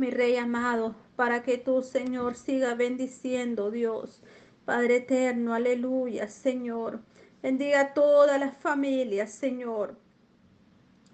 mi Rey amado, para que tú, Señor, siga bendiciendo, Dios. Padre eterno, aleluya, Señor. Bendiga todas las familias, Señor.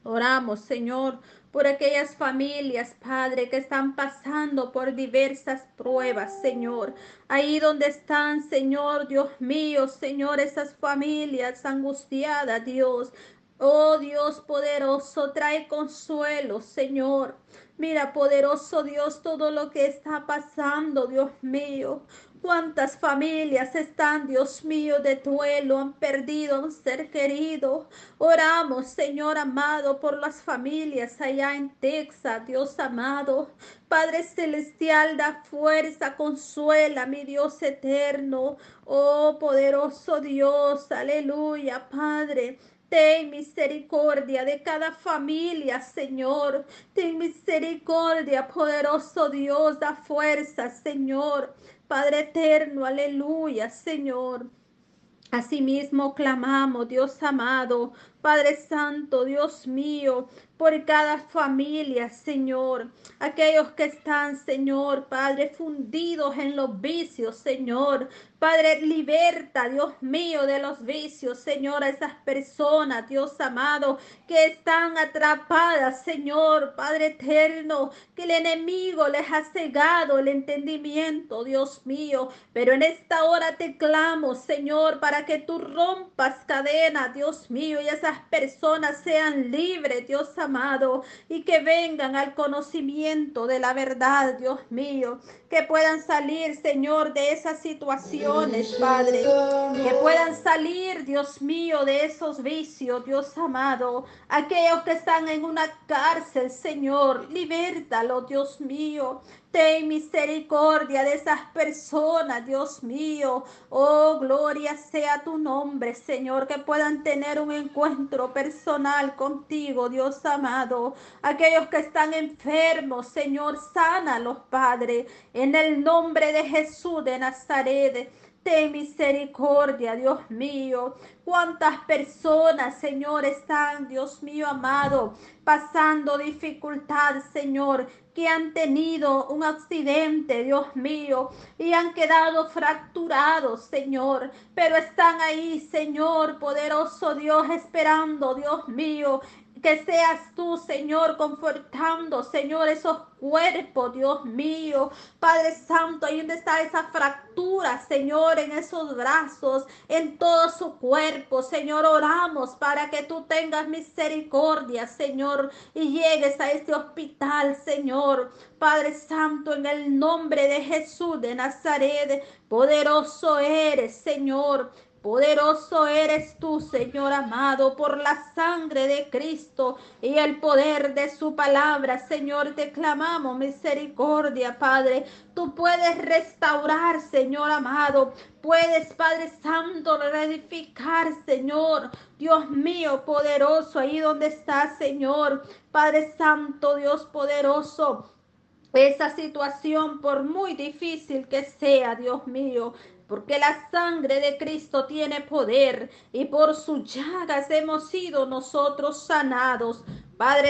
Oramos, Señor, por aquellas familias, Padre, que están pasando por diversas pruebas, Señor. Ahí donde están, Señor, Dios mío, Señor, esas familias angustiadas, Dios. Oh Dios poderoso, trae consuelo, Señor. Mira, poderoso Dios, todo lo que está pasando, Dios mío. Cuántas familias están, Dios mío, de duelo, han perdido un ser querido. Oramos, Señor amado, por las familias allá en Texas, Dios amado. Padre celestial, da fuerza, consuela, mi Dios eterno. Oh, poderoso Dios, aleluya, Padre. Ten misericordia de cada familia, Señor. Ten misericordia, poderoso Dios. Da fuerza, Señor. Padre eterno, aleluya, Señor. Asimismo clamamos, Dios amado, Padre Santo, Dios mío, por cada familia, Señor. Aquellos que están, Señor, Padre, fundidos en los vicios, Señor. Padre, liberta, Dios mío, de los vicios, Señor, a esas personas, Dios amado, que están atrapadas, Señor, Padre eterno, que el enemigo les ha cegado el entendimiento, Dios mío. Pero en esta hora te clamo, Señor, para que tú rompas cadenas, Dios mío, y esas personas sean libres, Dios amado, y que vengan al conocimiento de la verdad, Dios mío, que puedan salir, Señor, de esas situaciones, Padre, puedan salir, Dios mío, de esos vicios, Dios amado, aquellos que están en una cárcel, Señor, libértalo, Dios mío, Ten misericordia de esas personas, Dios mío. Oh, gloria sea tu nombre, Señor, que puedan tener un encuentro personal contigo, Dios amado. Aquellos que están enfermos, Señor, sánalos, Padre, en el nombre de Jesús de Nazaret. Misericordia, Dios mío. Cuántas personas, Señor, están, Dios mío amado, pasando dificultad, Señor, que han tenido un accidente, Dios mío, y han quedado fracturados, Señor, pero están ahí, Señor, poderoso Dios, esperando, Dios mío, que seas tú, Señor, confortando, Señor, esos cuerpos, Dios mío. Padre Santo, ahí donde está esa fractura, Señor, en esos brazos, en todo su cuerpo. Señor, oramos para que tú tengas misericordia, Señor, y llegues a este hospital, Señor. Padre Santo, en el nombre de Jesús de Nazaret, poderoso eres, Señor. Poderoso eres tú, Señor amado, por la sangre de Cristo y el poder de su palabra. Señor, te clamamos misericordia, Padre. Tú puedes restaurar, Señor amado. Puedes, Padre Santo, reedificar, Señor. Dios mío, poderoso, ahí donde estás, Señor. Padre Santo, Dios poderoso. Esa situación, por muy difícil que sea, Dios mío, porque la sangre de Cristo tiene poder y por sus llagas hemos sido nosotros sanados. Padre